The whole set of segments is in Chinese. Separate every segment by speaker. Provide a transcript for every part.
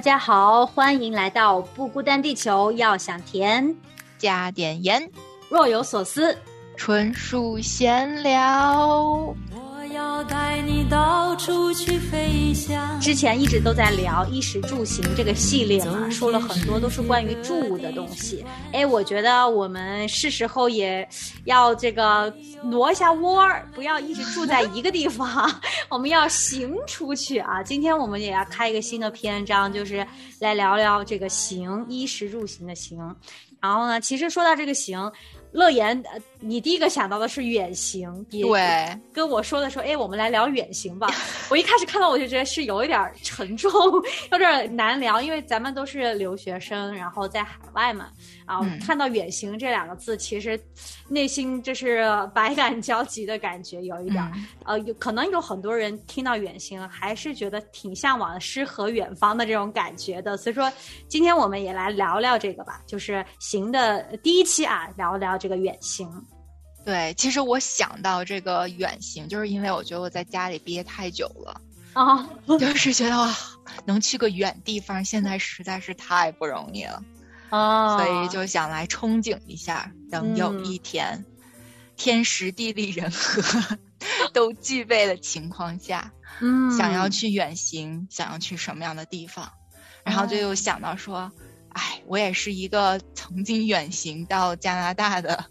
Speaker 1: 大家好，欢迎来到不孤单地球，要想甜，
Speaker 2: 加点盐，
Speaker 1: 若有所思。
Speaker 2: 纯属闲聊。
Speaker 3: 我要带你到处去飞翔。
Speaker 1: 之前一直都在聊衣食住行这个系列嘛，说了很多都是关于住的东西。哎，我觉得我们是时候也要这个挪一下窝儿，不要一直住在一个地方，我们要行出去啊！今天我们也要开一个新的篇章，就是来聊聊这个行，衣食住行的行。然后呢，其实说到这个行，乐言，呃你第一个想到的是远行，也
Speaker 2: 对，
Speaker 1: 跟我说的时候，哎，我们来聊远行吧。我一开始看到我就觉得是有一点沉重，有点儿难聊，因为咱们都是留学生，然后在海外嘛，啊
Speaker 2: 嗯
Speaker 1: 看到远行这两个字，其实内心就是百感交集的感觉，有一点呃，有可能有很多人听到远行，还是觉得挺向往诗和远方的这种感觉的。所以说，今天我们也来聊聊这个吧，就是行的第一期啊，聊聊这个远行。
Speaker 2: 对，其实我想到这个远行，就是因为我觉得我在家里憋太久了，
Speaker 1: 啊、
Speaker 2: 就是觉得哇，能去个远地方，现在实在是太不容易了，
Speaker 1: 啊，
Speaker 2: 所以就想来憧憬一下，等有
Speaker 1: 嗯。
Speaker 2: 一天、天时地利人和 都具备的情况下，
Speaker 1: 嗯，
Speaker 2: 想要去远行，想要去什么样的地方，然后就
Speaker 1: 哦
Speaker 2: 又想到说，哎，我也是一个曾经远行到加拿大的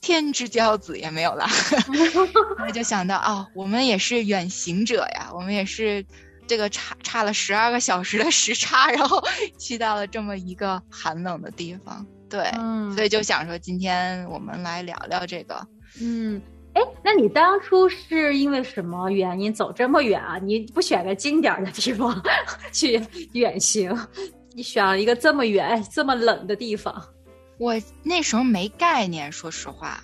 Speaker 2: 天之骄子，也没有了，我就想到哦，我们也是远行者呀，我们也是这个差差了十二个小时的时差，然后去到了这么一个寒冷的地方，对，
Speaker 1: 嗯
Speaker 2: 所以就想说今天我们来聊聊这个。
Speaker 1: 嗯，哎，那你当初是因为什么原因走这么远啊？你不选个近点儿的地方 去远行，你选了一个这么远、这么冷的地方？
Speaker 2: 我那时候没概念，说实话，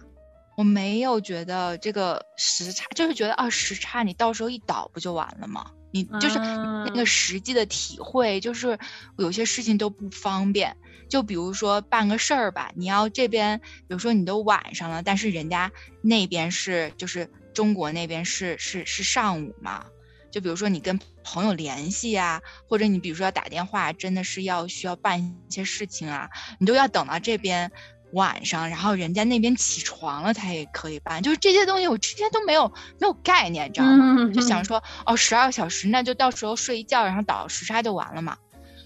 Speaker 2: 我没有觉得这个时差，就是觉得啊，时差你到时候一倒不就完了吗？你就是
Speaker 1: 啊
Speaker 2: 那个实际的体会，就是有些事情都不方便。就比如说办个事儿吧，你要这边，比如说你都晚上了，但是人家那边是就是中国那边是是是上午嘛。就比如说你跟朋友联系啊，或者你比如说要打电话，真的是要需要办一些事情啊，你都要等到这边晚上，然后人家那边起床了才可以办。就是这些东西我之前都没有没有概念，知道吗？
Speaker 1: 嗯
Speaker 2: 就想说哦，十二个小时，那就到时候睡一觉，然后倒时差就完了嘛。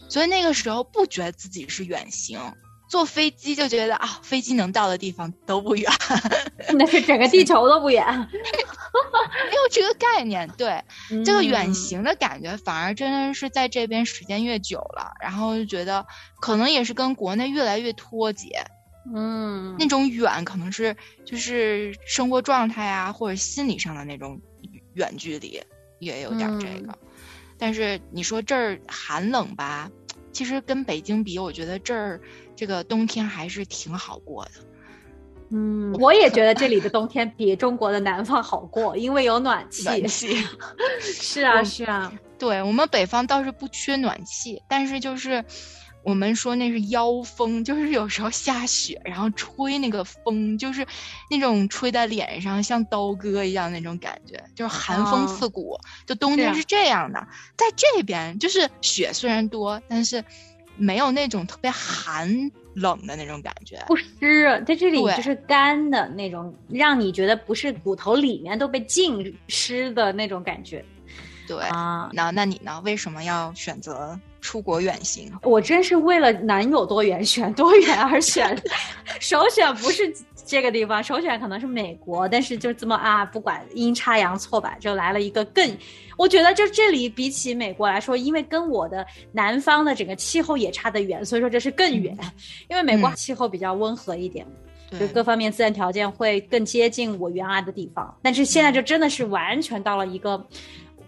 Speaker 2: 所以那个时候不觉得自己是远行，坐飞机就觉得啊，飞机能到的地方都不远，
Speaker 1: 那是整个地球都不远。
Speaker 2: 没有这个概念。对，这个远
Speaker 1: 嗯
Speaker 2: 行的感觉，反而真的是在这边时间越久了，然后就觉得可能也是跟国内越来越脱节。
Speaker 1: 嗯，
Speaker 2: 那种远可能是就是生活状态啊，或者心理上的那种远距离，也有点儿这个。但是你说这儿寒冷吧，其实跟北京比，我觉得这儿这个冬天还是挺好过的。
Speaker 1: 嗯，我也觉得这里的冬天比中国的南方好过，因为有暖气。
Speaker 2: 暖气，
Speaker 1: 是啊，是啊。
Speaker 2: 对我们北方倒是不缺暖气，但是就是我们说那是妖风，就是有时候下雪，然后吹那个风，就是那种吹在脸上像刀割一样那种感觉，就是寒风刺骨。就冬天
Speaker 1: 是
Speaker 2: 这样的，在这边就是雪虽然多，但是没有那种特别寒冷的那种感觉，
Speaker 1: 不湿，在这里就是干的那种，让你觉得不是骨头里面都被浸湿的那种感觉
Speaker 2: 对。
Speaker 1: 啊。
Speaker 2: 那那你呢？为什么要选择出国远行？
Speaker 1: 我真是为了男友多远选多远而选，首选不是这个地方，首选可能是美国，但是就这么啊，不管阴差阳错吧，就来了一个更，我觉得就这里比起美国来说，因为跟我的南方的整个气候也差得远，所以说这是更远，因为美国
Speaker 2: 嗯
Speaker 1: 气候比较温和一点。就，各方面自然条件会更接近我原来的地方，但是现在就真的是完全到了一个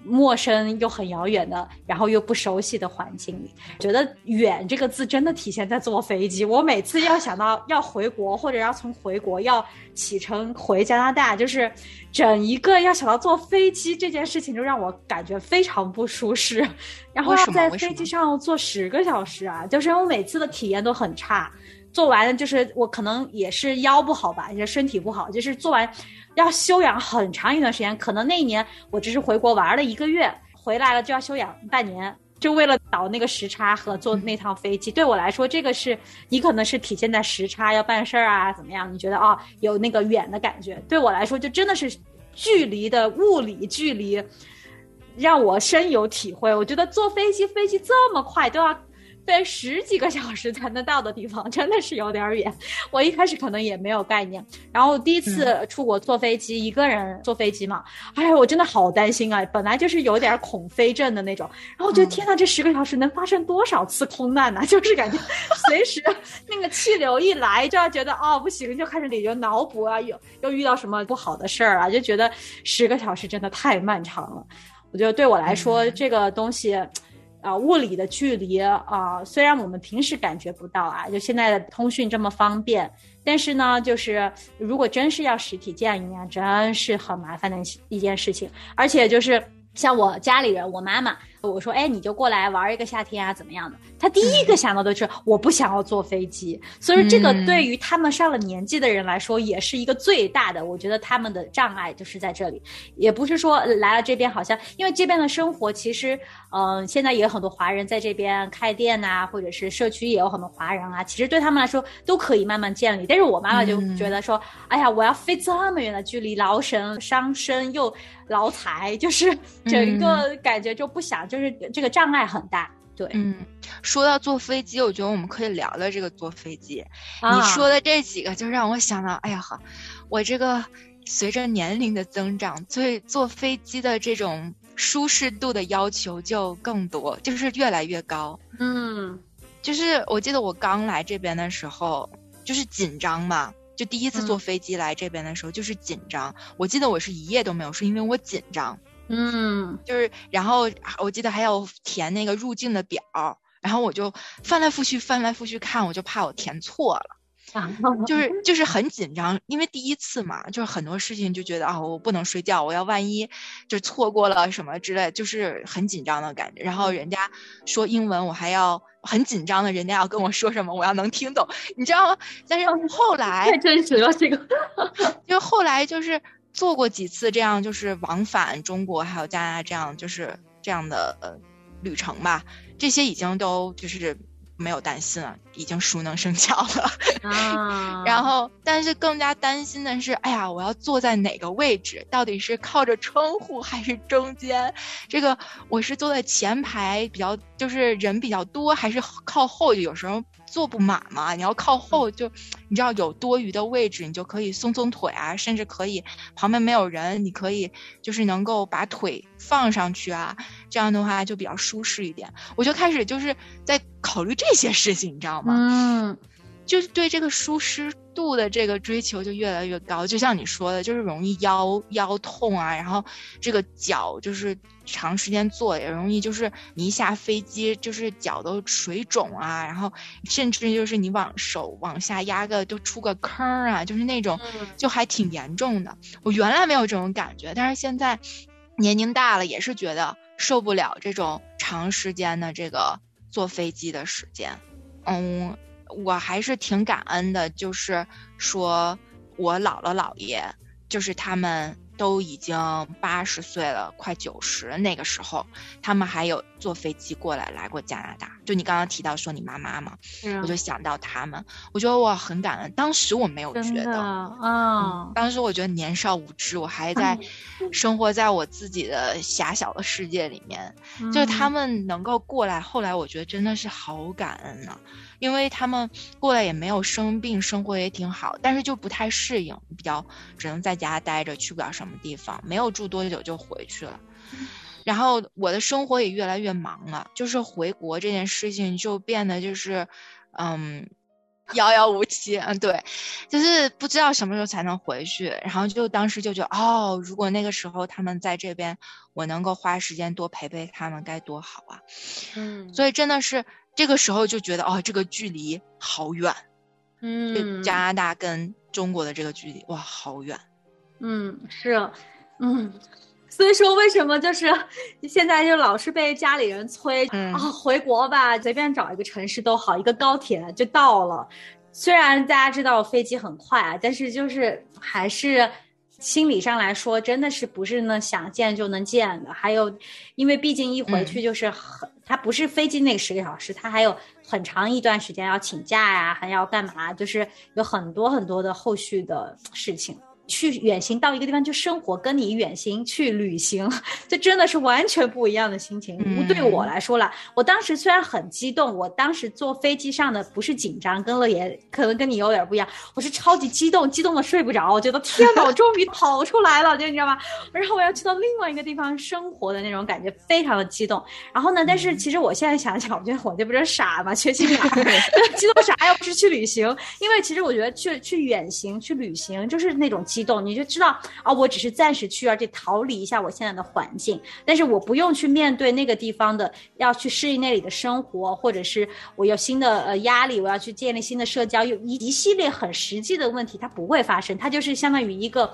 Speaker 1: 陌生又很遥远的，然后又不熟悉的环境里。觉得“远”这个字真的体现在坐飞机。我每次要想到要回国，或者要从回国要启程回加拿大，就是整一个要想到坐飞机这件事情，就让我感觉非常不舒适。然后要在飞机上坐十个小时啊，就是我每次的体验都很差。做完就是我可能也是腰不好吧，也身体不好，就是做完要休养很长一段时间。可能那一年我只是回国玩了一个月，回来了就要休养半年，就为了倒那个时差和坐那趟飞机。对我来说，这个是你可能是体现在时差要办事儿啊，怎么样？你觉得啊、有那个远的感觉？对我来说，就真的是距离的物理距离。让我深有体会，我觉得坐飞机，飞机这么快，都要飞十几个小时才能到的地方，真的是有点远。我一开始可能也没有概念，然后第一次出国坐飞机，一个人坐飞机嘛，哎呀，我真的好担心啊！本来就是有点恐飞症的那种，然后我觉得
Speaker 2: 嗯
Speaker 1: 天呐，这十个小时能发生多少次空难呢、就是感觉随时那个气流一来，就要觉得哦不行，就开始里就脑补啊，又又遇到什么不好的事儿啊，就觉得十个小时真的太漫长了。我觉得对我来说，这个东西，啊、物理的距离啊、虽然我们平时感觉不到啊，就现在的通讯这么方便，但是呢，就是如果真是要实体见一面，真是很麻烦的一件事情，而且就是。像我家里人，我妈妈，我说，哎，你就过来玩一个夏天啊，怎么样的？他第一个想到的是，我不想要坐飞机。所以说这个
Speaker 2: 嗯
Speaker 1: 对于他们上了年纪的人来说，也是一个最大的，我觉得他们的障碍就是在这里。也不是说呃来了这边好像，因为这边的生活其实，嗯、现在也有很多华人在这边开店呐、或者是社区也有很多华人啊，其实对他们来说都可以慢慢建立。但是我妈妈就
Speaker 2: 嗯
Speaker 1: 觉得说，哎呀，我要飞这么远的距离，劳神伤身又劳财，就是整个感觉就不想，就是这个障碍很大。对，
Speaker 2: 嗯，说到坐飞机，我觉得我们可以聊聊这个坐飞机。
Speaker 1: 啊
Speaker 2: 你说的这几个，就让我想到，哎呀呵，我这个随着年龄的增长，对坐飞机的这种舒适度的要求就更多，就是越来越高。
Speaker 1: 嗯
Speaker 2: 就是我记得我刚来这边的时候，就是紧张嘛。就第一次坐
Speaker 1: 嗯
Speaker 2: 飞机来这边的时候，就是紧张。我记得我是一夜都没有睡，因为我紧张。
Speaker 1: 嗯
Speaker 2: 就是，然后我记得还要填那个入境的表，然后我就翻来覆去翻来覆去看，我就怕我填错了。
Speaker 1: 啊，
Speaker 2: 就是 就是很紧张，因为第一次嘛，就是很多事情就觉得啊，我不能睡觉，我要万一就错过了什么之类，就是很紧张的感觉。然后人家说英文，我还要很紧张的，人家要跟我说什么，我要能听懂，你知道吗？但是后来
Speaker 1: 太真实了，这个。
Speaker 2: 就后来就是做过几次这样，就是往返中国还有加拿大这样，就是这样的呃旅程吧，这些已经都就是没有担心了，已经熟能生巧了。
Speaker 1: 啊
Speaker 2: 然后，但是更加担心的是，哎呀，我要坐在哪个位置？到底是靠着窗户还是中间？这个我是坐在前排比较，就是人比较多，还是靠后？有时候坐不满嘛，你要靠后就，你知道有多余的位置，你就可以松松腿啊，甚至可以旁边没有人，你可以就是能够把腿放上去啊，这样的话就比较舒适一点。我就开始就是在考虑这些事情，你知道吗？
Speaker 1: 嗯
Speaker 2: 就是对这个舒适度的这个追求就越来越高，就像你说的，就是容易腰腰痛啊，然后这个脚就是长时间坐也容易，就是你一下飞机就是脚都水肿啊，然后甚至就是你往手往下压个都出个坑啊，就是那种就还挺严重的。我原来没有这种感觉，但是现在年龄大了也是觉得受不了这种长时间的这个坐飞机的时间，嗯。我还是挺感恩的，就是说我姥姥姥爷，就是他们都已经八十岁了，快九十，那个时候他们还有坐飞机过来来过加拿大。就你刚刚提到说你妈妈嘛，我就想到他们，我觉得我很感恩。当时我没有觉得，
Speaker 1: 啊，
Speaker 2: 当时我觉得年少无知，我还在生活在我自己的狭小的世界里面。就是他们能够过来，后来我觉得真的是好感恩啊。因为他们过来也没有生病，生活也挺好，但是就不太适应，比较只能在家待着，去不了什么地方，没有住多久就回去了。然后我的生活也越来越忙了，就是回国这件事情就变得就是，嗯，遥遥无期。嗯，对，就是不知道什么时候才能回去。然后就当时就觉得，哦，如果那个时候他们在这边，我能够花时间多陪陪他们，该多好啊。
Speaker 1: 嗯，
Speaker 2: 所以真的是。这个时候就觉得哦，这个距离好远，
Speaker 1: 嗯，
Speaker 2: 加拿大跟中国的这个距离哇，好远，
Speaker 1: 嗯，是，嗯，所以说为什么就是现在就老是被家里人催啊，回国吧，随便找一个城市都好，一个高铁就到了。虽然大家知道飞机很快啊，但是就是还是。心理上来说，真的是不是呢想见就能见的。还有，因为毕竟一回去就是很，它不是飞机那十个小时，它还有很长一段时间要请假呀，还要干嘛，就是有很多很多的后续的事情。去远行到一个地方去生活，跟你远行去旅行，这真的是完全不一样的心情。对我来说了，我当时虽然很激动，我当时坐飞机上的不是紧张，跟了也可能跟你有点不一样，我是超级激动，激动的睡不着。我觉得天哪，我终于跑出来了，就你知道吗？然后我要去到另外一个地方生活的那种感觉，非常的激动。然后呢，但是其实我现在想想，我觉得我这不是傻吗？缺心眼，激动啥？又不是去旅行。因为其实我觉得去去远行去旅行就是那种激。动你就知道啊，我只是暂时去，而且逃离一下我现在的环境，但是我不用去面对那个地方的，要去适应那里的生活，或者是我有新的呃压力，我要去建立新的社交，有一一系列很实际的问题，它不会发生，它就是相当于一个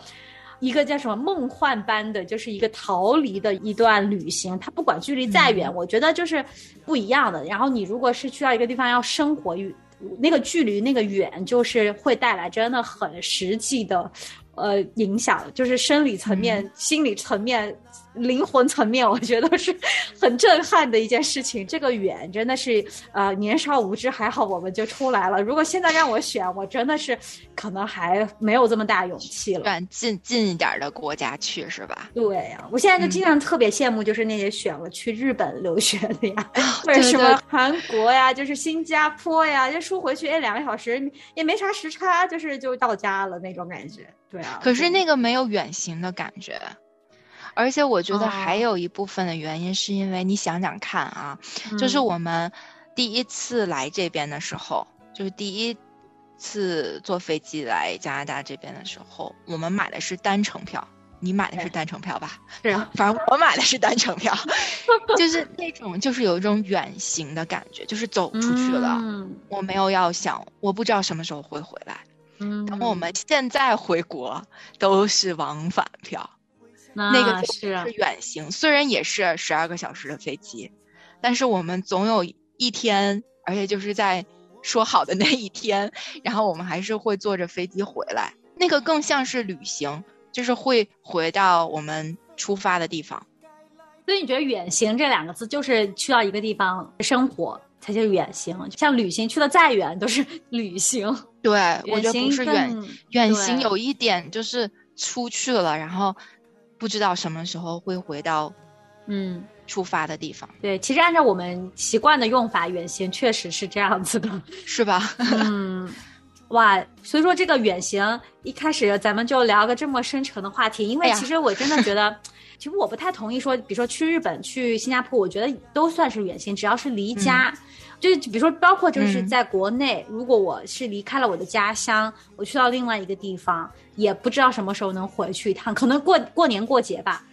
Speaker 1: 一个叫什么梦幻般的，就是一个逃离的一段旅行，它不管距离再远，我觉得就是不一样的。然后你如果是去到一个地方要生活，与那个距离那个远，就是会带来真的很实际的。呃，影响就是生理层面、心理层面。灵魂层面，我觉得是很震撼的一件事情。这个远真的是，呃，年少无知，还好我们就出来了。如果现在让我选，我真的是可能还没有这么大勇气了。
Speaker 2: 选近近一点的国家去是吧？
Speaker 1: 对呀，我现在就经常特别羡慕，就是那些选了去日本留学的呀，或者什么韩国呀，就是新加坡呀，就说回去哎，两个小时也没啥时差，就是就到家了那种感觉。对啊，
Speaker 2: 可是那个没有远行的感觉。而且我觉得还有一部分的原因，是因为你想想看啊，就是我们第一次来这边的时候，就是第一次坐飞机来加拿大这边的时候，我们买的是单程票，你买的是单程票吧？
Speaker 1: 是啊，
Speaker 2: 反正我买的是单程票，就是那种就是有一种远行的感觉，就是走出去了，我没有要想，我不知道什么时候会回来。
Speaker 1: 嗯，
Speaker 2: 等我们现在回国都是往返票。那个是远行，虽然也是十二个小时的飞机，但是我们总有一天，而且就是在说好的那一天，然后我们还是会坐着飞机回来。那个更像是旅行，就是会回到我们出发的地方。
Speaker 1: 所以你觉得“远行”这两个字，就是去到一个地方生活才叫远行？像旅行去的再远都是 旅行。
Speaker 2: 对，我觉得不是远远行，有一点就是出去了，然后。不知道什么时候会回到，
Speaker 1: 嗯，
Speaker 2: 出发的地方。
Speaker 1: 对，其实按照我们习惯的用法，远行确实是这样子的，
Speaker 2: 是吧？
Speaker 1: 嗯，哇，所以说这个远行一开始咱们就聊个这么深沉的话题，因为其实我真的觉得，其实我不太同意说，比如说去日本、去新加坡，我觉得都算是远行，只要是离家。就是比如说，包括就是在国内，如果我是离开了我的家乡，我去到另外一个地方，也不知道什么时候能回去一趟，可能过过年过节吧。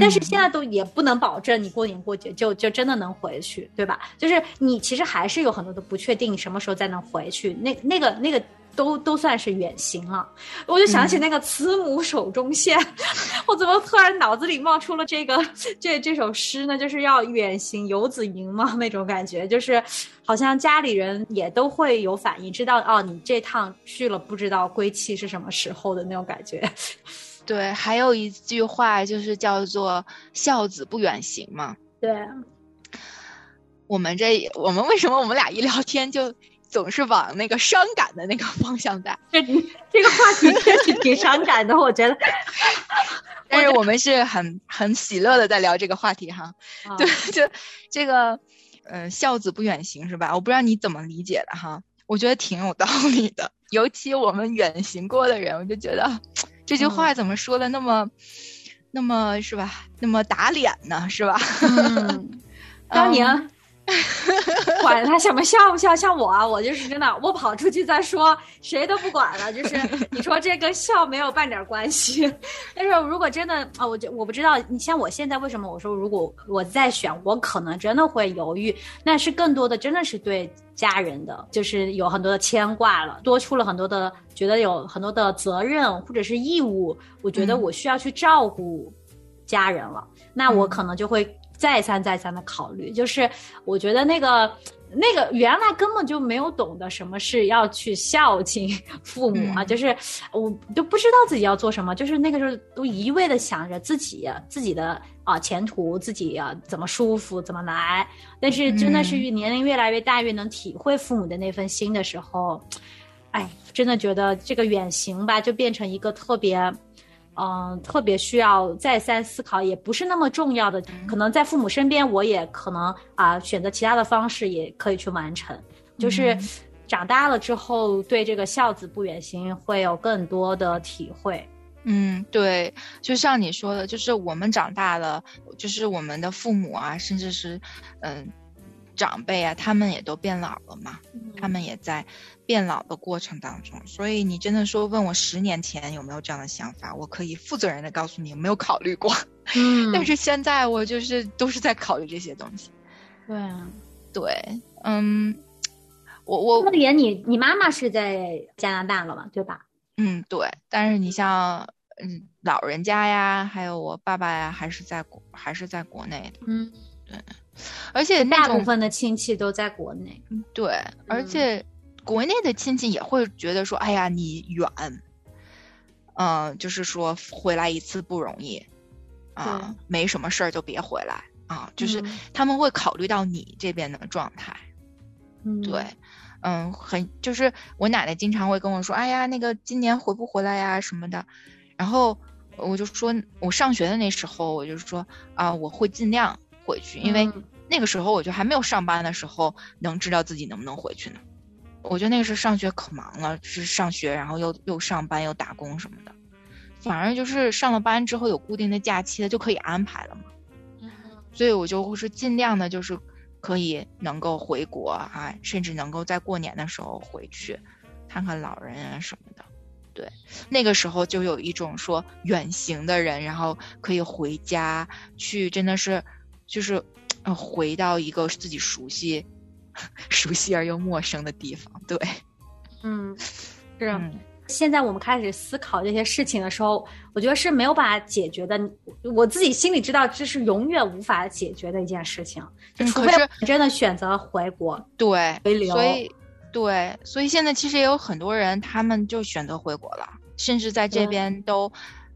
Speaker 1: 但是现在都也不能保证你过年过节就就真的能回去，对吧？就是你其实还是有很多的不确定，什么时候再能回去？那那个那个。都都算是远行了，我就想起那个慈母手中线，我怎么突然脑子里冒出了这个这这首诗呢？就是要远行游子吟嘛，那种感觉，就是好像家里人也都会有反应，知道哦，你这趟去了，不知道归期是什么时候的那种感觉。
Speaker 2: 对，还有一句话就是叫做“孝子不远行”嘛。
Speaker 1: 对，
Speaker 2: 我们这我们为什么我们俩一聊天就总是往那个伤感的那个方向带？
Speaker 1: 这这个话题确实挺伤感的，我觉得。
Speaker 2: 但是我们是很很喜乐的在聊这个话题哈。对，就这个，嗯，孝子不远行是吧？我不知道你怎么理解的哈。我觉得挺有道理的，尤其我们远行过的人，我就觉得这句话怎么说的那么，那么是吧？那么打脸呢，是吧？
Speaker 1: 嗯，当年。管他什么笑不笑，像我啊，我就是真的，我跑出去再说，谁都不管了。就是你说这跟笑没有半点关系。但是如果真的啊，我就我不知道，你像我现在为什么我说如果我再选，我可能真的会犹豫。那是更多的真的是对家人的，就是有很多的牵挂了，多出了很多的，觉得有很多的责任或者是义务，我觉得我需要去照顾家人了，那我可能就会。再三再三的考虑，就是我觉得那个那个原来根本就没有懂得什么是要去孝敬父母啊，就是我都不知道自己要做什么，就是那个时候都一味的想着自己自己的啊前途，自己啊怎么舒服怎么来。但是真的是年龄越来越大，越能体会父母的那份心的时候，哎，真的觉得这个远行吧，就变成一个特别。嗯，特别需要再三思考，也不是那么重要的。可能在父母身边，我也可能啊选择其他的方式也可以去完成。就是长大了之后，对这个孝子不远行会有更多的体会。
Speaker 2: 嗯，对，就像你说的，就是我们长大了，就是我们的父母啊，甚至是嗯。长辈啊，他们也都变老了嘛，他们也在变老的过程当中。所以你真的说问我十年前有没有这样的想法，我可以负责任的告诉你没有考虑过。
Speaker 1: 嗯，
Speaker 2: 但是现在我就是都是在考虑这些东西。
Speaker 1: 对啊，
Speaker 2: 对，嗯，我我
Speaker 1: 那言你你妈妈是在加拿大了嘛，对吧？
Speaker 2: 嗯，对。但是你像嗯老人家呀，还有我爸爸呀，还是在国还是在国内的。
Speaker 1: 嗯，
Speaker 2: 对。而且
Speaker 1: 大部分的亲戚都在国内，
Speaker 2: 对，而且国内的亲戚也会觉得说：“哎呀，你远，嗯，就是说回来一次不容易，啊，没什么事儿就别回来啊。”就是他们会考虑到你这边的状态，对，嗯，很就是我奶奶经常会跟我说：“哎呀，那个今年回不回来呀什么的。”然后我就说：“我上学的那时候，我就说啊，我会尽量。”回去，因为那个时候我就还没有上班的时候，能知道自己能不能回去呢。我觉得那个时候上学可忙了，是上学，然后又又上班又打工什么的。反而就是上了班之后有固定的假期了，就可以安排了嘛。所以我就会是尽量的，就是可以能够回国啊，甚至能够在过年的时候回去看看老人啊什么的。对，那个时候就有一种说远行的人，然后可以回家去，真的是。就是，呃，回到一个自己熟悉、熟悉而又陌生的地方。对，
Speaker 1: 嗯，是。现在我们开始思考这些事情的时候，我觉得是没有办法解决的。我自己心里知道，这是永远无法解决的一件事情。
Speaker 2: 就，
Speaker 1: 除非真的选择回国，
Speaker 2: 对，
Speaker 1: 回流。
Speaker 2: 所以，对，所以现在其实也有很多人，他们就选择回国了，甚至在这边都。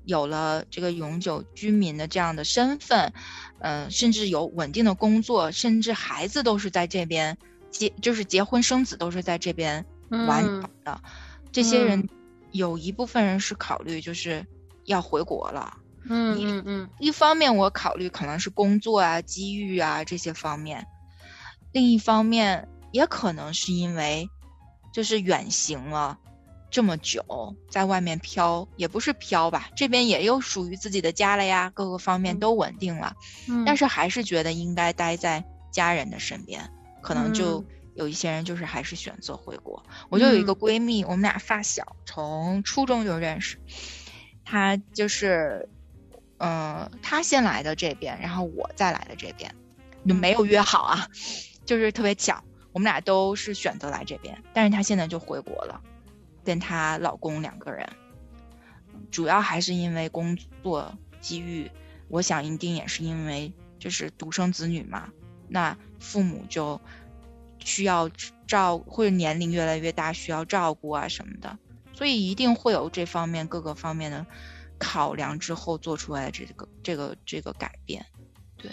Speaker 2: 有了这个永久居民的这样的身份，嗯，甚至有稳定的工作，甚至孩子都是在这边结，就是结婚生子都是在这边完成的。这些人有一部分人是考虑就是要回国了。
Speaker 1: 嗯嗯嗯。
Speaker 2: 一方面我考虑可能是工作啊、机遇啊这些方面，另一方面也可能是因为就是远行了。这么久在外面飘，也不是飘吧，这边也有属于自己的家了呀，各个方面都稳定了，但是还是觉得应该待在家人的身边，可能就有一些人就是还是选择回国。我就有一个闺蜜，我们俩发小，从初中就认识，她就是，嗯，她先来的这边，然后我再来的这边，就没有约好啊，就是特别巧，我们俩都是选择来这边，但是她现在就回国了。跟她老公两个人，主要还是因为工作机遇。我想一定也是因为就是独生子女嘛，那父母就需要照，或者年龄越来越大需要照顾啊什么的，所以一定会有这方面各个方面的考量之后做出来的这个这个这个改变。对，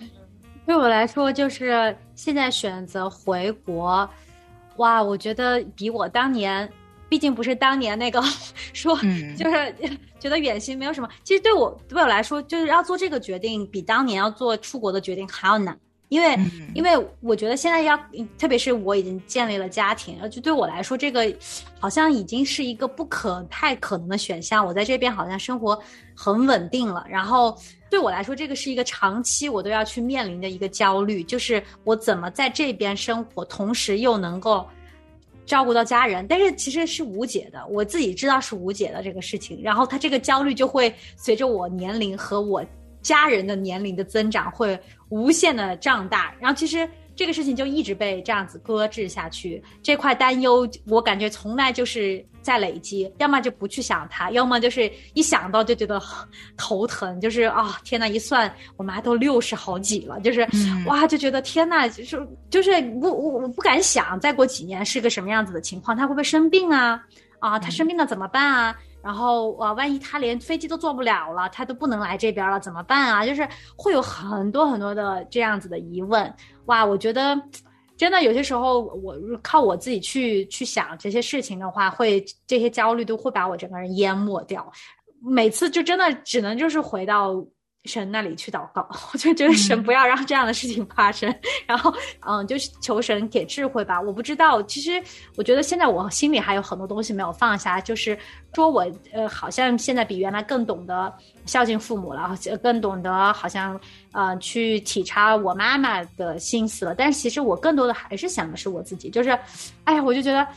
Speaker 1: 对我来说，就是现在选择回国，哇，我觉得比我当年，毕竟不是当年那个 说，就是觉得远行没有什么。其实对我对我来说，就是要做这个决定，比当年要做出国的决定还要难。因为，因为我觉得现在要，特别是我已经建立了家庭，就对我来说，这个好像已经是一个不可太可能的选项。我在这边好像生活很稳定了，然后对我来说，这个是一个长期我都要去面临的一个焦虑，就是我怎么在这边生活，同时又能够照顾到家人，但是其实是无解的，我自己知道是无解的这个事情。然后他这个焦虑就会随着我年龄和我家人的年龄的增长会。无限的胀大，然后其实这个事情就一直被这样子搁置下去。这块担忧，我感觉从来就是在累积，要么就不去想它，要么就是一想到就觉得头疼，就是啊，天呐，一算我妈都六十好几了，就是哇，就觉得天呐，就是就是我我我不敢想，再过几年是个什么样子的情况，她会不会生病啊？啊，她生病了怎么办啊？然后啊，万一他连飞机都坐不了了，他都不能来这边了，怎么办啊？就是会有很多很多的这样子的疑问。哇，我觉得真的有些时候，我靠我自己去去想这些事情的话，会这些焦虑都会把我整个人淹没掉。每次就真的只能就是回到。神那里去祷告，我就觉得神不要让这样的事情发生，然后嗯，就是求神给智慧吧。我不知道，其实我觉得现在我心里还有很多东西没有放下，就是说我呃，好像现在比原来更懂得孝敬父母了，更懂得好像呃去体察我妈妈的心思了。但是其实我更多的还是想的是我自己，就是哎呀，我就觉得。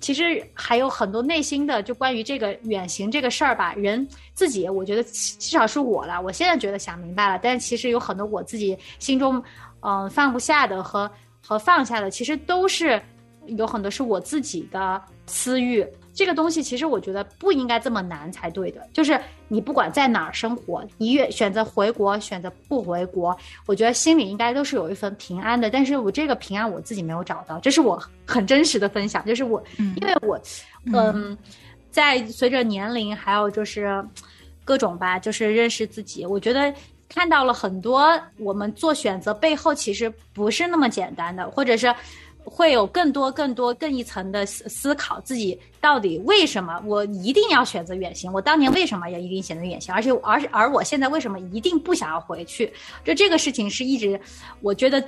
Speaker 1: 其实还有很多内心的，就关于这个远行这个事儿吧，人自己，我觉得至少是我了。我现在觉得想明白了，但其实有很多我自己心中，嗯，放不下的和和放下的，其实都是有很多是我自己的私欲。这个东西其实我觉得不应该这么难才对的，就是你不管在哪儿生活，你越选择回国，选择不回国，我觉得心里应该都是有一份平安的。但是我这个平安我自己没有找到，这是我很真实的分享，就是我，因为我，嗯，在随着年龄还有就是各种吧，就是认识自己，我觉得看到了很多我们做选择背后其实不是那么简单的，或者是。会有更多、更多、更一层的思思考，自己到底为什么我一定要选择远行？我当年为什么要一定选择远行？而且，而而我现在为什么一定不想要回去？就这个事情是一直，我觉得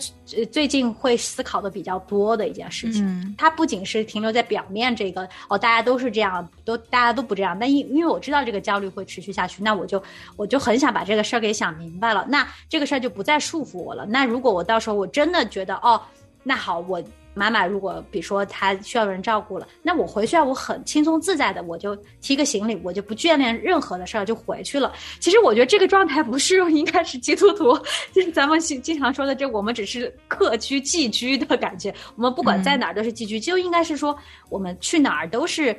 Speaker 1: 最近会思考的比较多的一件事情。它不仅是停留在表面这个哦，大家都是这样，都大家都不这样。但因因为我知道这个焦虑会持续下去，那我就我就很想把这个事儿给想明白了。那这个事儿就不再束缚我了。那如果我到时候我真的觉得哦，那好我。妈妈，如果比如说她需要人照顾了，那我回去啊，我很轻松自在的，我就提个行李，我就不眷恋任何的事儿就回去了。其实我觉得这个状态不适用，应该是基督徒，就是咱们经经常说的，这我们只是客居寄居的感觉，我们不管在哪儿都是寄居，就应该是说我们去哪儿都是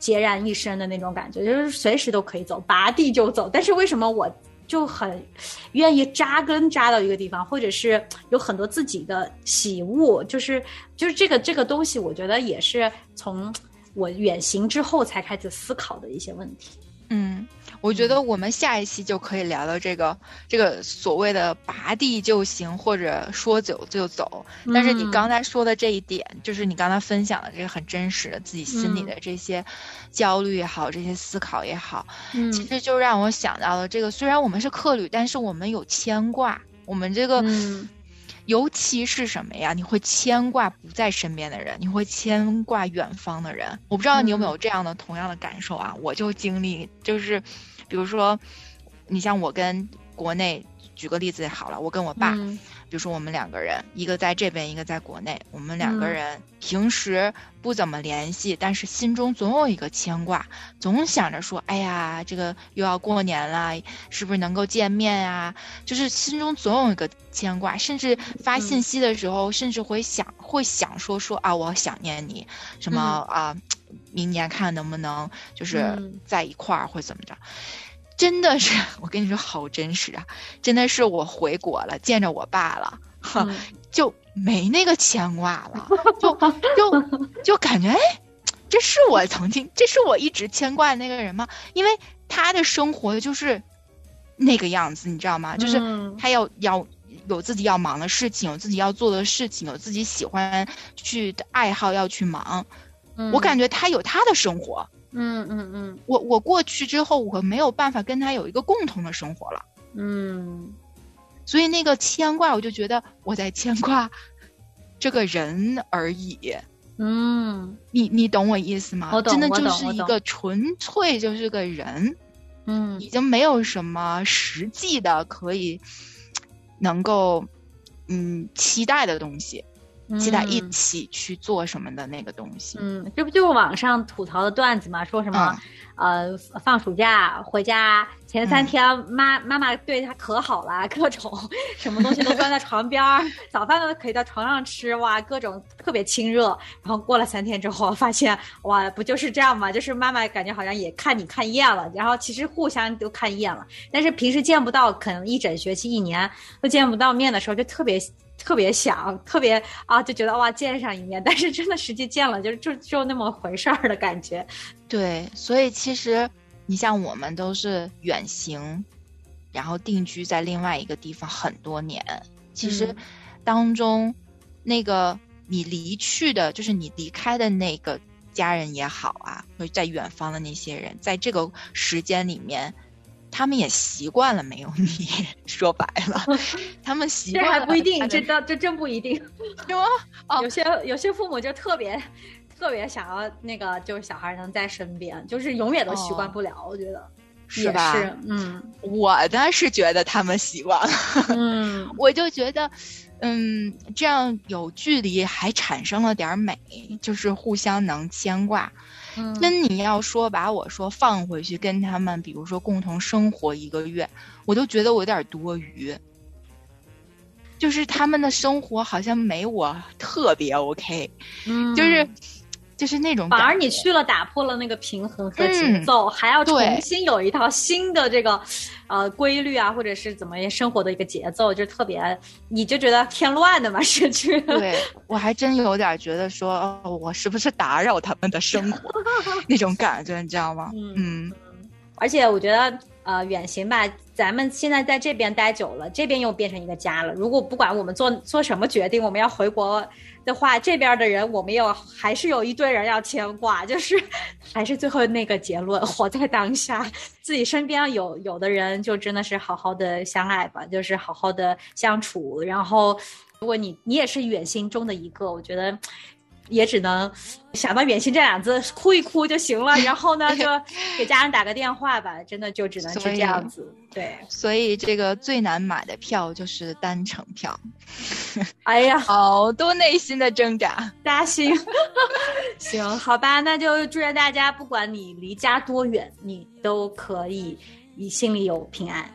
Speaker 1: 孑然一身的那种感觉，就是随时都可以走，拔地就走。但是为什么我？就很愿意扎根扎到一个地方，或者是有很多自己的喜恶，就是就是这个这个东西，我觉得也是从我远行之后才开始思考的一些问题。
Speaker 2: 嗯。我觉得我们下一期就可以聊聊这个这个所谓的拔地就行，或者说走就走。但是你刚才说的这一点，就是你刚才分享的这个很真实的自己心里的这些焦虑也好，这些思考也好，其实就让我想到了这个。虽然我们是客旅，但是我们有牵挂。我们这个。尤其是什么呀？你会牵挂不在身边的人，你会牵挂远方的人。我不知道你有没有这样的同样的感受啊？我就经历，就是，比如说，你像我跟国内。举个例子好了，我跟我爸，比如说我们两个人，一个在这边，一个在国内，我们两个人平时不怎么联系，但是心中总有一个牵挂，总想着说，哎呀，这个又要过年了，是不是能够见面啊？就是心中总有一个牵挂，甚至发信息的时候，甚至会想，会想说说啊，我想念你，什么啊，明年看能不能就是在一块儿，或怎么着。真的是，我跟你说好真实啊！真的是我回国了，见着我爸了，哈，就没那个牵挂了，就就就感觉，哎，这是我曾经，这是我一直牵挂的那个人吗？因为他的生活就是那个样子，你知道吗？就是
Speaker 1: 嗯
Speaker 2: 他要要有自己要忙的事情，有自己要做的事情，有自己喜欢去的爱好要去忙。我感觉他有他的生活，
Speaker 1: 嗯嗯嗯
Speaker 2: 我我过去之后，我没有办法跟他有一个共同的生活了。
Speaker 1: 嗯
Speaker 2: 所以那个牵挂，我就觉得我在牵挂这个人而已。
Speaker 1: 嗯
Speaker 2: 你你懂我意思吗？
Speaker 1: 我懂
Speaker 2: 真的就是一个纯粹就是个人，
Speaker 1: 嗯
Speaker 2: 已经没有什么实际的可以能够嗯期待的东西，期待一
Speaker 1: 嗯
Speaker 2: 起去做什么的那个东西。
Speaker 1: 嗯，这不就是网上吐槽的段子吗？说什么、呃，放暑假回家前三
Speaker 2: 嗯
Speaker 1: 天，妈妈妈对他可好了，各种什么东西都端在床边儿，早饭都可以到床上吃，哇，各种特别亲热。然后过了三天之后，发现哇，不就是这样吗？就是妈妈感觉好像也看你看厌了，然后其实互相都看厌了，但是平时见不到，可能一整学期、一年都见不到面的时候，就特别。特别想，特别啊，就觉得哇见上一面，但是真的实际见了，就就就那么回事儿的感觉。
Speaker 2: 对，所以其实你像我们都是远行，然后定居在另外一个地方很多年，其实
Speaker 1: 嗯
Speaker 2: 当中那个你离去的，就是你离开的那个家人也好啊，或者在远方的那些人，在这个时间里面。他们也习惯了没有你，说白了，他们习
Speaker 1: 这
Speaker 2: 惯了
Speaker 1: 还不一定，这倒这真不一定。
Speaker 2: 是吗？哦
Speaker 1: 有些有些父母就特别特别想要那个，就是小孩能在身边，就是永远都习惯不了。我觉得
Speaker 2: 是吧？
Speaker 1: 是，嗯
Speaker 2: 我呢是觉得他们习惯了，
Speaker 1: 嗯
Speaker 2: 我就觉得，嗯，这样有距离还产生了点儿美，就是互相能牵挂。
Speaker 1: 嗯，
Speaker 2: 真你要说把我说放回去跟他们，比如说共同生活一个月，我都觉得我有点多余。就是他们的生活好像没我特别 OK，、
Speaker 1: 嗯。
Speaker 2: 就是就是那种
Speaker 1: 反而你去了，打破了那个平衡和节
Speaker 2: 嗯
Speaker 1: 奏，还要重新有一套新的这个呃规律啊，或者是怎么样生活的一个节奏，就特别你就觉得添乱的嘛，是去
Speaker 2: 对我还真有点觉得说，哦，我是不是打扰他们的生活 那种感觉，你知道吗？
Speaker 1: 嗯。
Speaker 2: 嗯。
Speaker 1: 而且我觉得，呃，远行吧，咱们现在在这边待久了，这边又变成一个家了。如果不管我们做做什么决定，我们要回国的话，这边的人我们有还是有一堆人要牵挂，就是 还是最后那个结论，活在当下，自己身边有有的人就真的是好好的相爱吧，就是好好的相处。然后，如果你你也是远行中的一个，我觉得。也只能想到“远行”这俩字，哭一哭就行了。然后呢，就给家人打个电话吧，真的就只能是这样子。对，
Speaker 2: 所以这个最难买的票就是单程票，
Speaker 1: 哎呀，
Speaker 2: 好多内心的挣扎。
Speaker 1: 扎心。行，好吧，那就祝愿大家，不管你离家多远，你都可以你心里有平安。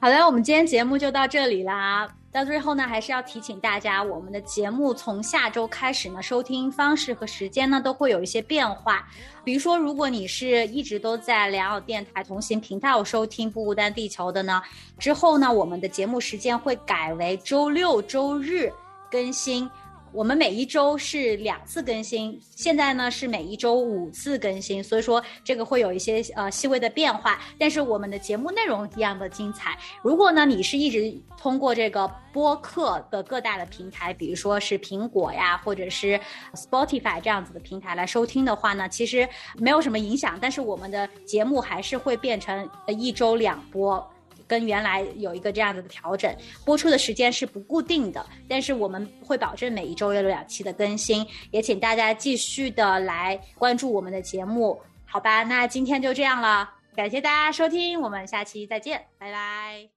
Speaker 1: 好的，我们今天节目就到这里啦。到最后呢，还是要提醒大家，我们的节目从下周开始呢，收听方式和时间呢都会有一些变化。比如说，如果你是一直都在良友电台同行频道收听《不孤单地球》的呢，之后呢，我们的节目时间会改为周六、周日更新。我们每一周是两次更新，现在呢是每一周五次更新，所以说这个会有一些呃细微的变化，但是我们的节目内容一样的精彩。如果呢你是一直通过这个播客的各大的平台，比如说是苹果呀，或者是 Spotify 这样子的平台来收听的话呢，其实没有什么影响，但是我们的节目还是会变成一周两播。跟原来有一个这样子的调整，播出的时间是不固定的，但是我们会保证每一周有两期的更新，也请大家继续的来关注我们的节目，好吧？那今天就这样了，感谢大家收听，我们下期再见，拜拜。